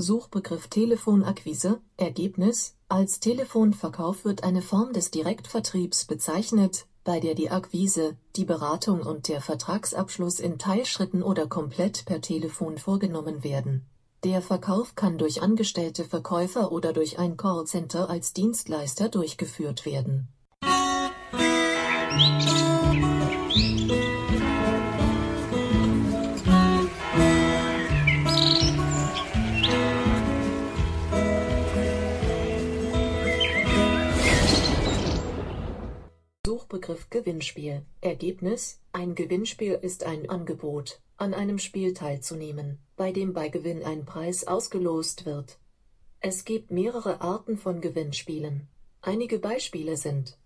Suchbegriff Telefonakquise Ergebnis Als Telefonverkauf wird eine Form des Direktvertriebs bezeichnet, bei der die Akquise, die Beratung und der Vertragsabschluss in Teilschritten oder komplett per Telefon vorgenommen werden. Der Verkauf kann durch angestellte Verkäufer oder durch ein Callcenter als Dienstleister durchgeführt werden. Suchbegriff Gewinnspiel Ergebnis Ein Gewinnspiel ist ein Angebot, an einem Spiel teilzunehmen, bei dem bei Gewinn ein Preis ausgelost wird. Es gibt mehrere Arten von Gewinnspielen. Einige Beispiele sind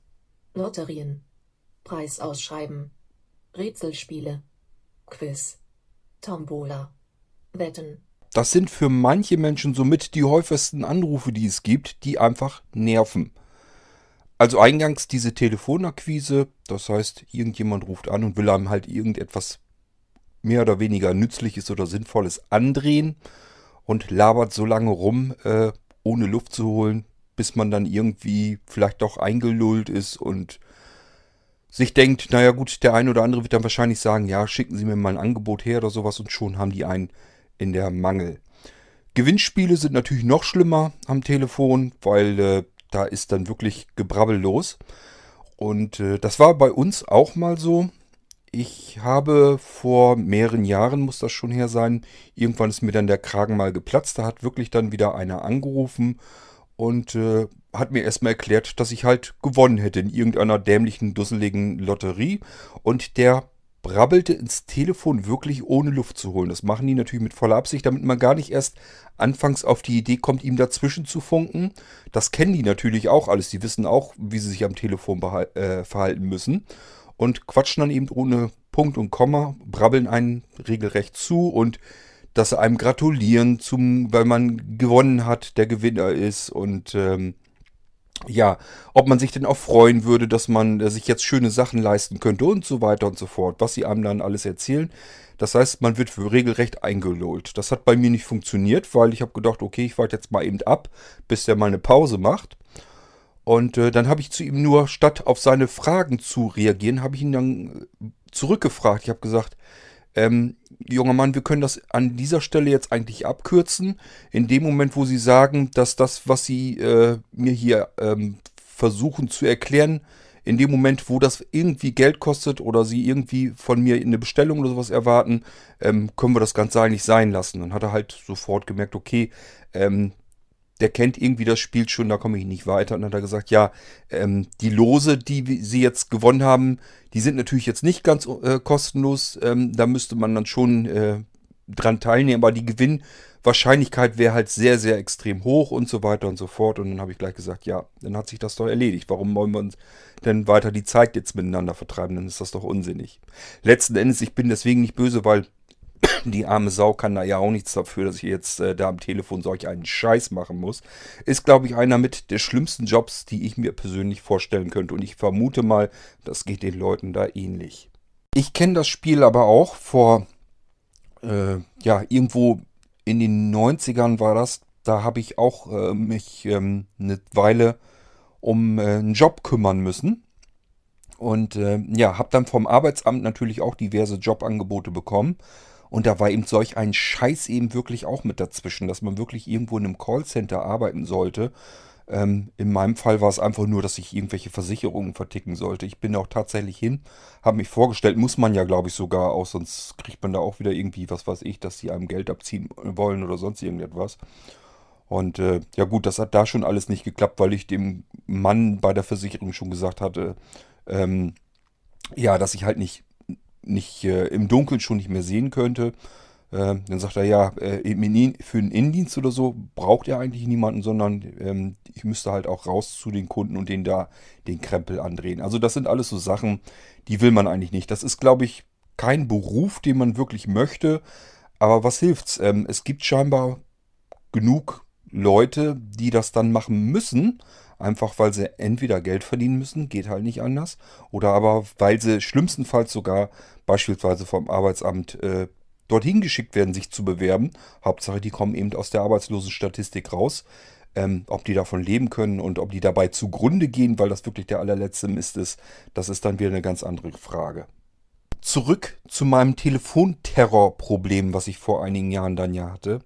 Lotterien, Preisausschreiben, Rätselspiele, Quiz, Tombola, Wetten. Das sind für manche Menschen somit die häufigsten Anrufe, die es gibt, die einfach nerven. Also eingangs diese Telefonakquise, das heißt, irgendjemand ruft an und will einem halt irgendetwas mehr oder weniger Nützliches oder Sinnvolles andrehen und labert so lange rum, äh, ohne Luft zu holen, bis man dann irgendwie vielleicht doch eingelullt ist und sich denkt, naja gut, der eine oder andere wird dann wahrscheinlich sagen, ja, schicken Sie mir mal ein Angebot her oder sowas und schon haben die einen in der Mangel. Gewinnspiele sind natürlich noch schlimmer am Telefon, weil äh, da ist dann wirklich Gebrabbel los. Und äh, das war bei uns auch mal so. Ich habe vor mehreren Jahren, muss das schon her sein, irgendwann ist mir dann der Kragen mal geplatzt. Da hat wirklich dann wieder einer angerufen und äh, hat mir erstmal erklärt, dass ich halt gewonnen hätte in irgendeiner dämlichen, dusseligen Lotterie. Und der brabbelte ins Telefon wirklich ohne Luft zu holen. Das machen die natürlich mit voller Absicht, damit man gar nicht erst anfangs auf die Idee kommt, ihm dazwischen zu funken. Das kennen die natürlich auch alles. Die wissen auch, wie sie sich am Telefon äh, verhalten müssen. Und quatschen dann eben ohne Punkt und Komma, brabbeln einen regelrecht zu und dass sie einem gratulieren, zum, weil man gewonnen hat, der Gewinner ist und ähm, ja, ob man sich denn auch freuen würde, dass man äh, sich jetzt schöne Sachen leisten könnte und so weiter und so fort, was sie einem dann alles erzählen. Das heißt, man wird regelrecht eingelullt. Das hat bei mir nicht funktioniert, weil ich habe gedacht, okay, ich warte jetzt mal eben ab, bis der mal eine Pause macht. Und äh, dann habe ich zu ihm nur, statt auf seine Fragen zu reagieren, habe ich ihn dann äh, zurückgefragt. Ich habe gesagt, ähm, junger Mann, wir können das an dieser Stelle jetzt eigentlich abkürzen. In dem Moment, wo Sie sagen, dass das, was Sie äh, mir hier ähm, versuchen zu erklären, in dem Moment, wo das irgendwie Geld kostet oder Sie irgendwie von mir eine Bestellung oder sowas erwarten, ähm, können wir das Ganze eigentlich sein lassen. Dann hat er halt sofort gemerkt, okay, ähm, der kennt irgendwie das Spiel schon, da komme ich nicht weiter. Und dann hat er gesagt, ja, ähm, die Lose, die sie jetzt gewonnen haben, die sind natürlich jetzt nicht ganz äh, kostenlos. Ähm, da müsste man dann schon äh, dran teilnehmen, aber die Gewinnwahrscheinlichkeit wäre halt sehr, sehr extrem hoch und so weiter und so fort. Und dann habe ich gleich gesagt, ja, dann hat sich das doch erledigt. Warum wollen wir uns denn weiter die Zeit jetzt miteinander vertreiben? Dann ist das doch unsinnig. Letzten Endes, ich bin deswegen nicht böse, weil die arme Sau kann da ja auch nichts dafür, dass ich jetzt äh, da am Telefon solch einen Scheiß machen muss. Ist, glaube ich, einer mit der schlimmsten Jobs, die ich mir persönlich vorstellen könnte. Und ich vermute mal, das geht den Leuten da ähnlich. Ich kenne das Spiel aber auch vor, äh, ja, irgendwo in den 90ern war das. Da habe ich auch äh, mich ähm, eine Weile um äh, einen Job kümmern müssen. Und äh, ja, habe dann vom Arbeitsamt natürlich auch diverse Jobangebote bekommen. Und da war eben solch ein Scheiß eben wirklich auch mit dazwischen, dass man wirklich irgendwo in einem Callcenter arbeiten sollte. Ähm, in meinem Fall war es einfach nur, dass ich irgendwelche Versicherungen verticken sollte. Ich bin auch tatsächlich hin, habe mich vorgestellt, muss man ja glaube ich sogar auch, sonst kriegt man da auch wieder irgendwie, was weiß ich, dass sie einem Geld abziehen wollen oder sonst irgendetwas. Und äh, ja gut, das hat da schon alles nicht geklappt, weil ich dem Mann bei der Versicherung schon gesagt hatte, ähm, ja, dass ich halt nicht nicht äh, im Dunkeln schon nicht mehr sehen könnte. Äh, dann sagt er, ja, äh, für einen Innendienst oder so braucht er eigentlich niemanden, sondern ähm, ich müsste halt auch raus zu den Kunden und denen da den Krempel andrehen. Also das sind alles so Sachen, die will man eigentlich nicht. Das ist, glaube ich, kein Beruf, den man wirklich möchte. Aber was hilft's? Ähm, es gibt scheinbar genug Leute, die das dann machen müssen, einfach weil sie entweder Geld verdienen müssen, geht halt nicht anders, oder aber weil sie schlimmstenfalls sogar beispielsweise vom Arbeitsamt äh, dorthin geschickt werden, sich zu bewerben. Hauptsache, die kommen eben aus der Arbeitslosenstatistik raus. Ähm, ob die davon leben können und ob die dabei zugrunde gehen, weil das wirklich der allerletzte Mist ist, das ist dann wieder eine ganz andere Frage. Zurück zu meinem Telefonterrorproblem, was ich vor einigen Jahren dann ja hatte.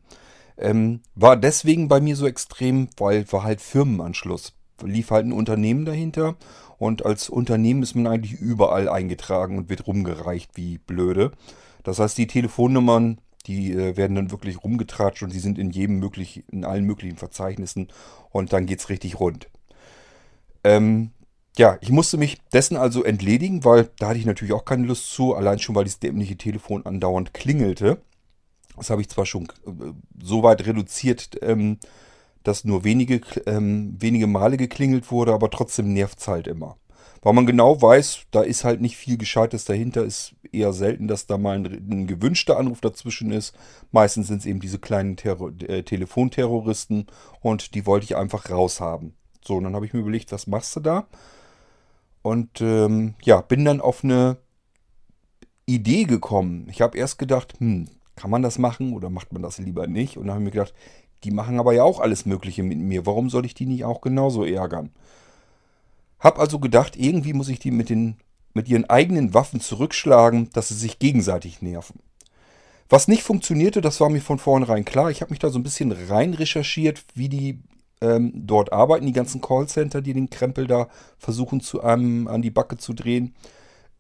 Ähm, war deswegen bei mir so extrem, weil war halt Firmenanschluss. Lief halt ein Unternehmen dahinter und als Unternehmen ist man eigentlich überall eingetragen und wird rumgereicht wie blöde. Das heißt, die Telefonnummern die äh, werden dann wirklich rumgetratscht und die sind in jedem möglichen, in allen möglichen Verzeichnissen und dann geht es richtig rund. Ähm, ja, ich musste mich dessen also entledigen, weil da hatte ich natürlich auch keine Lust zu, allein schon, weil dieses dämliche Telefon andauernd klingelte. Das habe ich zwar schon äh, so weit reduziert, ähm, dass nur wenige, ähm, wenige Male geklingelt wurde, aber trotzdem nervt es halt immer. Weil man genau weiß, da ist halt nicht viel Gescheites dahinter, ist eher selten, dass da mal ein, ein gewünschter Anruf dazwischen ist. Meistens sind es eben diese kleinen Terror, äh, Telefonterroristen und die wollte ich einfach raushaben. So, und dann habe ich mir überlegt, was machst du da? Und ähm, ja, bin dann auf eine Idee gekommen. Ich habe erst gedacht, hm, kann man das machen oder macht man das lieber nicht? Und dann habe ich mir gedacht, die machen aber ja auch alles Mögliche mit mir. Warum soll ich die nicht auch genauso ärgern? Hab also gedacht, irgendwie muss ich die mit, den, mit ihren eigenen Waffen zurückschlagen, dass sie sich gegenseitig nerven. Was nicht funktionierte, das war mir von vornherein klar. Ich habe mich da so ein bisschen rein recherchiert, wie die ähm, dort arbeiten, die ganzen Callcenter, die den Krempel da versuchen zu einem an die Backe zu drehen.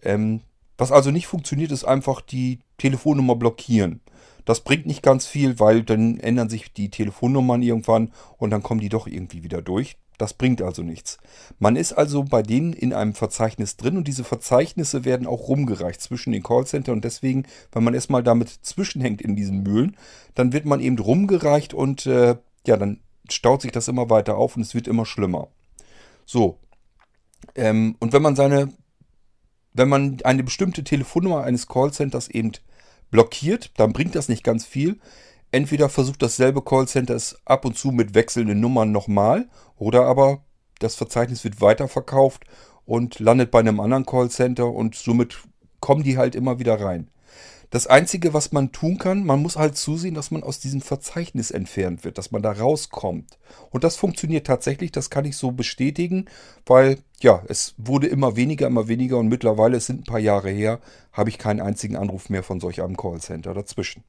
Ähm, was also nicht funktioniert, ist einfach die Telefonnummer blockieren. Das bringt nicht ganz viel, weil dann ändern sich die Telefonnummern irgendwann und dann kommen die doch irgendwie wieder durch. Das bringt also nichts. Man ist also bei denen in einem Verzeichnis drin und diese Verzeichnisse werden auch rumgereicht zwischen den Callcenter und deswegen, wenn man erstmal damit zwischenhängt in diesen Mühlen, dann wird man eben rumgereicht und äh, ja, dann staut sich das immer weiter auf und es wird immer schlimmer. So. Ähm, und wenn man seine, wenn man eine bestimmte Telefonnummer eines Callcenters eben blockiert, dann bringt das nicht ganz viel. Entweder versucht dasselbe Callcenter es ab und zu mit wechselnden Nummern nochmal oder aber das Verzeichnis wird weiterverkauft und landet bei einem anderen Callcenter und somit kommen die halt immer wieder rein. Das Einzige, was man tun kann, man muss halt zusehen, dass man aus diesem Verzeichnis entfernt wird, dass man da rauskommt. Und das funktioniert tatsächlich, das kann ich so bestätigen, weil ja, es wurde immer weniger, immer weniger und mittlerweile, es sind ein paar Jahre her, habe ich keinen einzigen Anruf mehr von solch einem Callcenter dazwischen.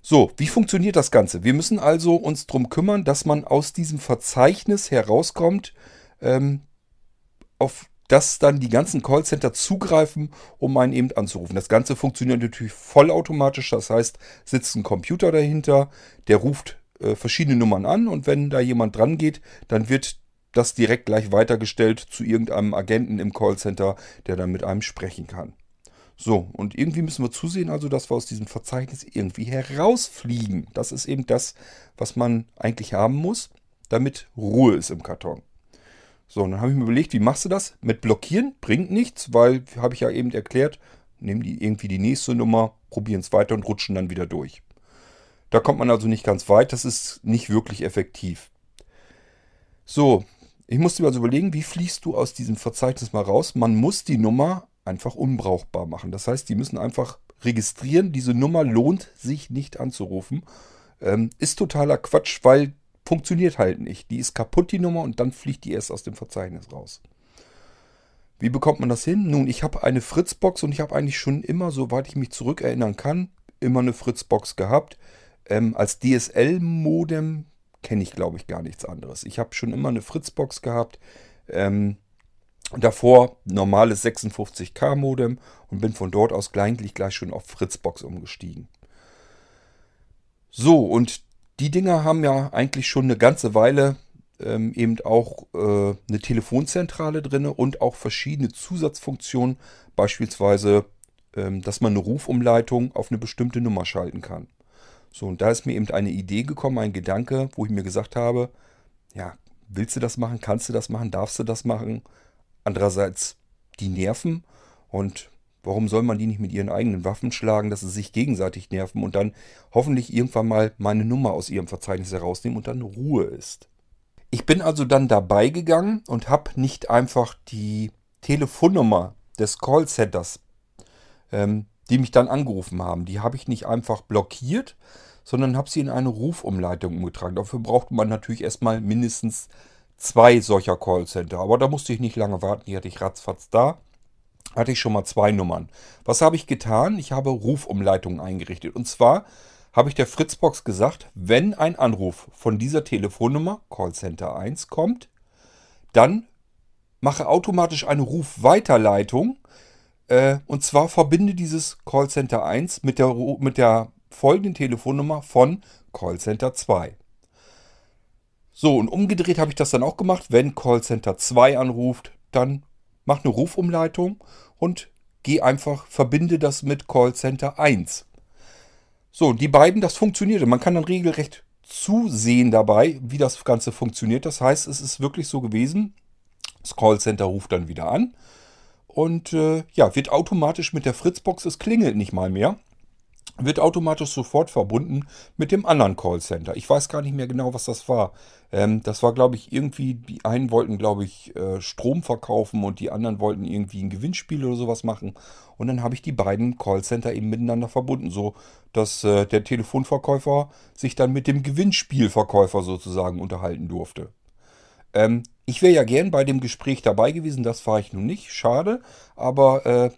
So, wie funktioniert das Ganze? Wir müssen also uns darum kümmern, dass man aus diesem Verzeichnis herauskommt, ähm, auf das dann die ganzen Callcenter zugreifen, um einen eben anzurufen. Das Ganze funktioniert natürlich vollautomatisch, das heißt, sitzt ein Computer dahinter, der ruft äh, verschiedene Nummern an und wenn da jemand dran geht, dann wird das direkt gleich weitergestellt zu irgendeinem Agenten im Callcenter, der dann mit einem sprechen kann. So, und irgendwie müssen wir zusehen, also, dass wir aus diesem Verzeichnis irgendwie herausfliegen. Das ist eben das, was man eigentlich haben muss, damit Ruhe ist im Karton. So, und dann habe ich mir überlegt, wie machst du das? Mit Blockieren bringt nichts, weil, habe ich ja eben erklärt, nehmen die irgendwie die nächste Nummer, probieren es weiter und rutschen dann wieder durch. Da kommt man also nicht ganz weit, das ist nicht wirklich effektiv. So, ich musste mir also überlegen, wie fliegst du aus diesem Verzeichnis mal raus? Man muss die Nummer einfach unbrauchbar machen. Das heißt, die müssen einfach registrieren, diese Nummer lohnt sich nicht anzurufen. Ähm, ist totaler Quatsch, weil funktioniert halt nicht. Die ist kaputt, die Nummer, und dann fliegt die erst aus dem Verzeichnis raus. Wie bekommt man das hin? Nun, ich habe eine Fritzbox und ich habe eigentlich schon immer, soweit ich mich zurückerinnern kann, immer eine Fritzbox gehabt. Ähm, als DSL-Modem kenne ich, glaube ich, gar nichts anderes. Ich habe schon immer eine Fritzbox gehabt. Ähm, Davor normales 56K Modem und bin von dort aus eigentlich gleich schon auf Fritzbox umgestiegen. So, und die Dinger haben ja eigentlich schon eine ganze Weile ähm, eben auch äh, eine Telefonzentrale drin und auch verschiedene Zusatzfunktionen, beispielsweise, ähm, dass man eine Rufumleitung auf eine bestimmte Nummer schalten kann. So, und da ist mir eben eine Idee gekommen, ein Gedanke, wo ich mir gesagt habe, ja, willst du das machen, kannst du das machen, darfst du das machen? Andererseits die nerven und warum soll man die nicht mit ihren eigenen Waffen schlagen, dass sie sich gegenseitig nerven und dann hoffentlich irgendwann mal meine Nummer aus ihrem Verzeichnis herausnehmen und dann Ruhe ist. Ich bin also dann dabei gegangen und habe nicht einfach die Telefonnummer des Callcenters ähm, die mich dann angerufen haben, die habe ich nicht einfach blockiert, sondern habe sie in eine Rufumleitung umgetragen. Dafür braucht man natürlich erstmal mindestens zwei solcher Callcenter. Aber da musste ich nicht lange warten, die hatte ich ratzfatz da. Hatte ich schon mal zwei Nummern. Was habe ich getan? Ich habe Rufumleitungen eingerichtet. Und zwar habe ich der Fritzbox gesagt, wenn ein Anruf von dieser Telefonnummer, Callcenter 1, kommt, dann mache automatisch eine Rufweiterleitung. Äh, und zwar verbinde dieses Callcenter 1 mit der, mit der folgenden Telefonnummer von Callcenter 2. So, und umgedreht habe ich das dann auch gemacht. Wenn Callcenter 2 anruft, dann mach eine Rufumleitung und geh einfach, verbinde das mit Callcenter 1. So, die beiden, das funktionierte. Man kann dann regelrecht zusehen dabei, wie das Ganze funktioniert. Das heißt, es ist wirklich so gewesen, das Callcenter ruft dann wieder an und äh, ja, wird automatisch mit der Fritzbox, es klingelt nicht mal mehr wird automatisch sofort verbunden mit dem anderen Callcenter. Ich weiß gar nicht mehr genau, was das war. Ähm, das war, glaube ich, irgendwie, die einen wollten, glaube ich, äh, Strom verkaufen und die anderen wollten irgendwie ein Gewinnspiel oder sowas machen. Und dann habe ich die beiden Callcenter eben miteinander verbunden, so dass äh, der Telefonverkäufer sich dann mit dem Gewinnspielverkäufer sozusagen unterhalten durfte. Ähm, ich wäre ja gern bei dem Gespräch dabei gewesen, das war ich nun nicht, schade, aber äh,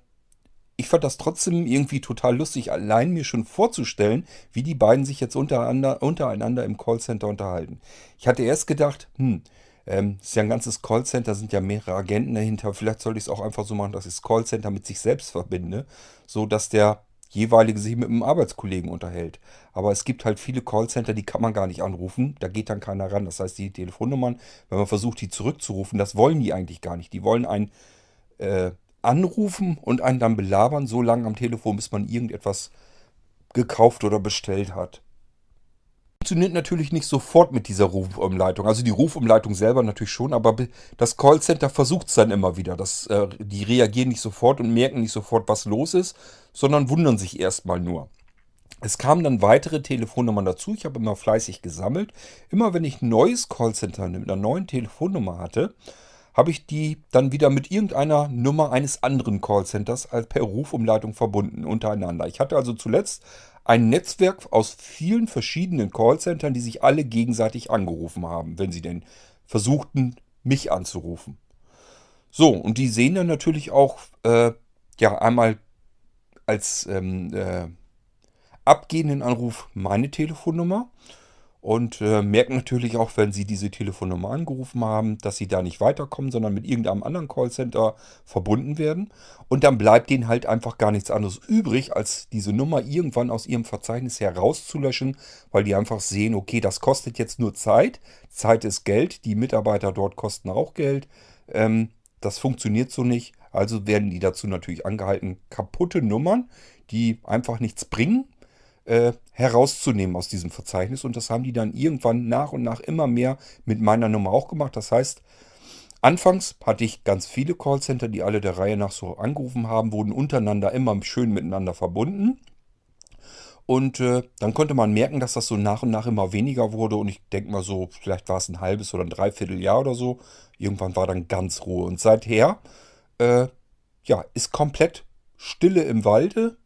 ich fand das trotzdem irgendwie total lustig, allein mir schon vorzustellen, wie die beiden sich jetzt untereinander, untereinander im Callcenter unterhalten. Ich hatte erst gedacht, hm, ähm, ist ja ein ganzes Callcenter, sind ja mehrere Agenten dahinter. Vielleicht sollte ich es auch einfach so machen, dass ich das Callcenter mit sich selbst verbinde, so dass der jeweilige sich mit einem Arbeitskollegen unterhält. Aber es gibt halt viele Callcenter, die kann man gar nicht anrufen. Da geht dann keiner ran. Das heißt, die Telefonnummern, wenn man versucht, die zurückzurufen, das wollen die eigentlich gar nicht. Die wollen ein äh, anrufen und einen dann belabern, so lange am Telefon, bis man irgendetwas gekauft oder bestellt hat. Funktioniert natürlich nicht sofort mit dieser Rufumleitung. Also die Rufumleitung selber natürlich schon, aber das Callcenter versucht es dann immer wieder. Das, äh, die reagieren nicht sofort und merken nicht sofort, was los ist, sondern wundern sich erstmal nur. Es kamen dann weitere Telefonnummern dazu. Ich habe immer fleißig gesammelt. Immer wenn ich ein neues Callcenter mit einer neuen Telefonnummer hatte, habe ich die dann wieder mit irgendeiner Nummer eines anderen Callcenters als per Rufumleitung verbunden untereinander. Ich hatte also zuletzt ein Netzwerk aus vielen verschiedenen Callcentern, die sich alle gegenseitig angerufen haben, wenn sie denn versuchten, mich anzurufen. So, und die sehen dann natürlich auch, äh, ja, einmal als ähm, äh, abgehenden Anruf meine Telefonnummer und äh, merken natürlich auch, wenn sie diese Telefonnummer angerufen haben, dass sie da nicht weiterkommen, sondern mit irgendeinem anderen Callcenter verbunden werden. Und dann bleibt ihnen halt einfach gar nichts anderes übrig, als diese Nummer irgendwann aus ihrem Verzeichnis herauszulöschen, weil die einfach sehen, okay, das kostet jetzt nur Zeit. Zeit ist Geld, die Mitarbeiter dort kosten auch Geld. Ähm, das funktioniert so nicht. Also werden die dazu natürlich angehalten, kaputte Nummern, die einfach nichts bringen, äh, herauszunehmen aus diesem Verzeichnis. Und das haben die dann irgendwann nach und nach immer mehr mit meiner Nummer auch gemacht. Das heißt, anfangs hatte ich ganz viele Callcenter, die alle der Reihe nach so angerufen haben, wurden untereinander immer schön miteinander verbunden. Und äh, dann konnte man merken, dass das so nach und nach immer weniger wurde. Und ich denke mal so, vielleicht war es ein halbes oder ein Dreivierteljahr oder so. Irgendwann war dann ganz Ruhe. Und seither, äh, ja, ist komplett Stille im Walde.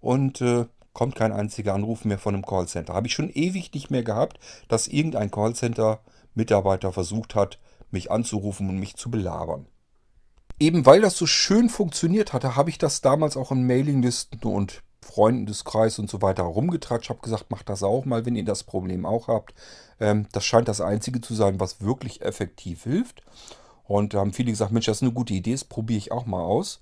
Und äh, kommt kein einziger Anruf mehr von einem Callcenter. Habe ich schon ewig nicht mehr gehabt, dass irgendein Callcenter-Mitarbeiter versucht hat, mich anzurufen und mich zu belabern. Eben weil das so schön funktioniert hatte, habe ich das damals auch in Mailinglisten und Freunden des Kreises und so weiter herumgetratscht. Habe gesagt, macht das auch mal, wenn ihr das Problem auch habt. Ähm, das scheint das Einzige zu sein, was wirklich effektiv hilft. Und da haben viele gesagt, Mensch, das ist eine gute Idee, das probiere ich auch mal aus.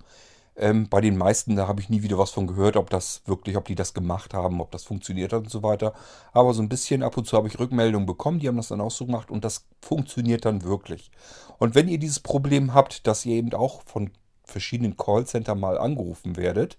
Ähm, bei den meisten, da habe ich nie wieder was von gehört, ob das wirklich, ob die das gemacht haben, ob das funktioniert hat und so weiter. Aber so ein bisschen ab und zu habe ich Rückmeldungen bekommen, die haben das dann auch so gemacht und das funktioniert dann wirklich. Und wenn ihr dieses Problem habt, dass ihr eben auch von verschiedenen Callcentern mal angerufen werdet,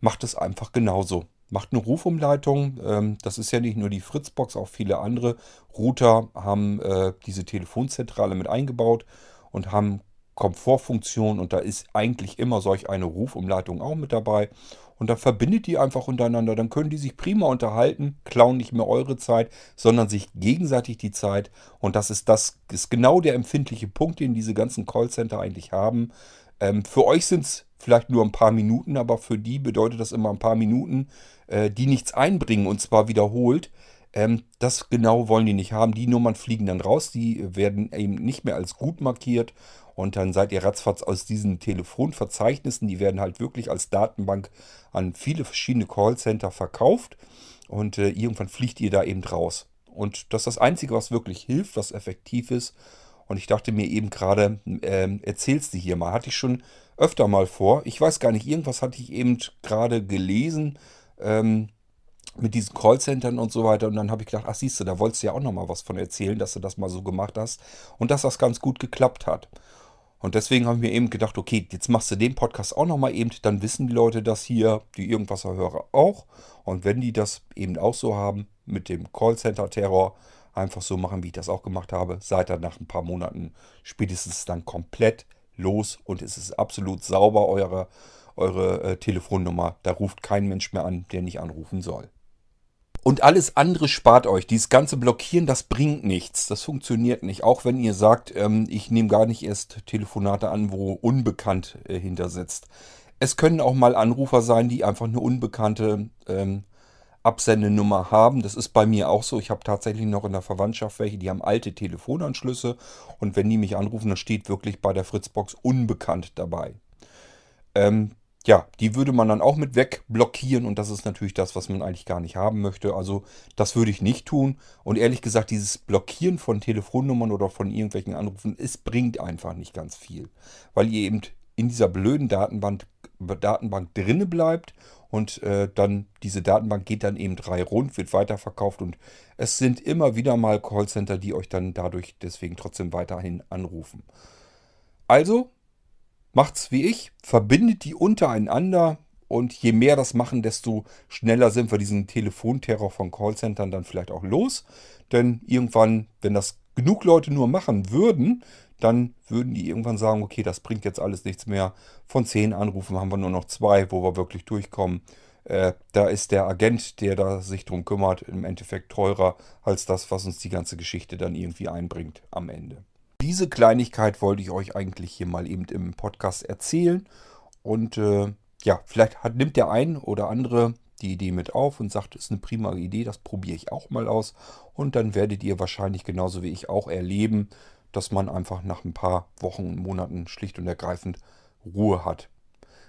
macht es einfach genauso. Macht eine Rufumleitung. Ähm, das ist ja nicht nur die Fritzbox, auch viele andere Router haben äh, diese Telefonzentrale mit eingebaut und haben Komfortfunktion und da ist eigentlich immer solch eine Rufumleitung auch mit dabei. Und dann verbindet die einfach untereinander, dann können die sich prima unterhalten, klauen nicht mehr eure Zeit, sondern sich gegenseitig die Zeit. Und das ist das ist genau der empfindliche Punkt, den diese ganzen Callcenter eigentlich haben. Ähm, für euch sind es vielleicht nur ein paar Minuten, aber für die bedeutet das immer ein paar Minuten, äh, die nichts einbringen und zwar wiederholt. Ähm, das genau wollen die nicht haben. Die Nummern fliegen dann raus, die werden eben nicht mehr als gut markiert und dann seid ihr ratzfatz aus diesen Telefonverzeichnissen, die werden halt wirklich als Datenbank an viele verschiedene Callcenter verkauft und äh, irgendwann fliegt ihr da eben raus. Und das ist das Einzige, was wirklich hilft, was effektiv ist. Und ich dachte mir eben gerade, äh, erzählst du hier mal. Hatte ich schon öfter mal vor. Ich weiß gar nicht, irgendwas hatte ich eben gerade gelesen ähm, mit diesen Callcentern und so weiter. Und dann habe ich gedacht, ach siehst du, da wolltest du ja auch noch mal was von erzählen, dass du das mal so gemacht hast. Und dass das ganz gut geklappt hat. Und deswegen habe ich mir eben gedacht, okay, jetzt machst du den Podcast auch nochmal eben, dann wissen die Leute das hier, die Irgendwasser-Hörer auch. Und wenn die das eben auch so haben mit dem Callcenter-Terror, einfach so machen, wie ich das auch gemacht habe, seid ihr nach ein paar Monaten spätestens dann komplett los und es ist absolut sauber, eure, eure äh, Telefonnummer. Da ruft kein Mensch mehr an, der nicht anrufen soll. Und alles andere spart euch. Dieses ganze Blockieren, das bringt nichts. Das funktioniert nicht. Auch wenn ihr sagt, ähm, ich nehme gar nicht erst Telefonate an, wo unbekannt äh, hintersetzt. Es können auch mal Anrufer sein, die einfach eine unbekannte ähm, Absendenummer haben. Das ist bei mir auch so. Ich habe tatsächlich noch in der Verwandtschaft welche, die haben alte Telefonanschlüsse. Und wenn die mich anrufen, dann steht wirklich bei der Fritzbox unbekannt dabei. Ähm, ja, die würde man dann auch mit wegblockieren und das ist natürlich das, was man eigentlich gar nicht haben möchte. Also das würde ich nicht tun. Und ehrlich gesagt, dieses Blockieren von Telefonnummern oder von irgendwelchen Anrufen, es bringt einfach nicht ganz viel. Weil ihr eben in dieser blöden Datenbank, Datenbank drinne bleibt und äh, dann diese Datenbank geht dann eben drei rund, wird weiterverkauft und es sind immer wieder mal Callcenter, die euch dann dadurch deswegen trotzdem weiterhin anrufen. Also macht's wie ich, verbindet die untereinander und je mehr das machen, desto schneller sind wir diesen Telefonterror von Callcentern dann vielleicht auch los. Denn irgendwann, wenn das genug Leute nur machen würden, dann würden die irgendwann sagen, okay, das bringt jetzt alles nichts mehr. Von zehn Anrufen haben wir nur noch zwei, wo wir wirklich durchkommen. Äh, da ist der Agent, der da sich drum kümmert, im Endeffekt teurer als das, was uns die ganze Geschichte dann irgendwie einbringt am Ende. Diese Kleinigkeit wollte ich euch eigentlich hier mal eben im Podcast erzählen. Und äh, ja, vielleicht hat, nimmt der ein oder andere die Idee mit auf und sagt, ist eine prima Idee, das probiere ich auch mal aus. Und dann werdet ihr wahrscheinlich genauso wie ich auch erleben, dass man einfach nach ein paar Wochen und Monaten schlicht und ergreifend Ruhe hat.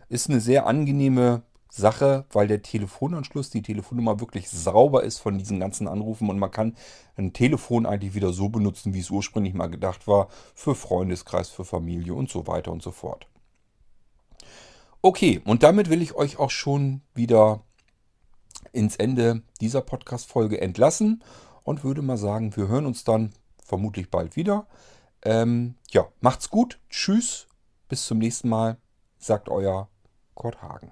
Ist eine sehr angenehme Sache, weil der Telefonanschluss, die Telefonnummer wirklich sauber ist von diesen ganzen Anrufen und man kann ein Telefon eigentlich wieder so benutzen, wie es ursprünglich mal gedacht war, für Freundeskreis, für Familie und so weiter und so fort. Okay, und damit will ich euch auch schon wieder ins Ende dieser Podcast-Folge entlassen und würde mal sagen, wir hören uns dann vermutlich bald wieder. Ähm, ja, macht's gut, tschüss, bis zum nächsten Mal, sagt euer Kurt Hagen.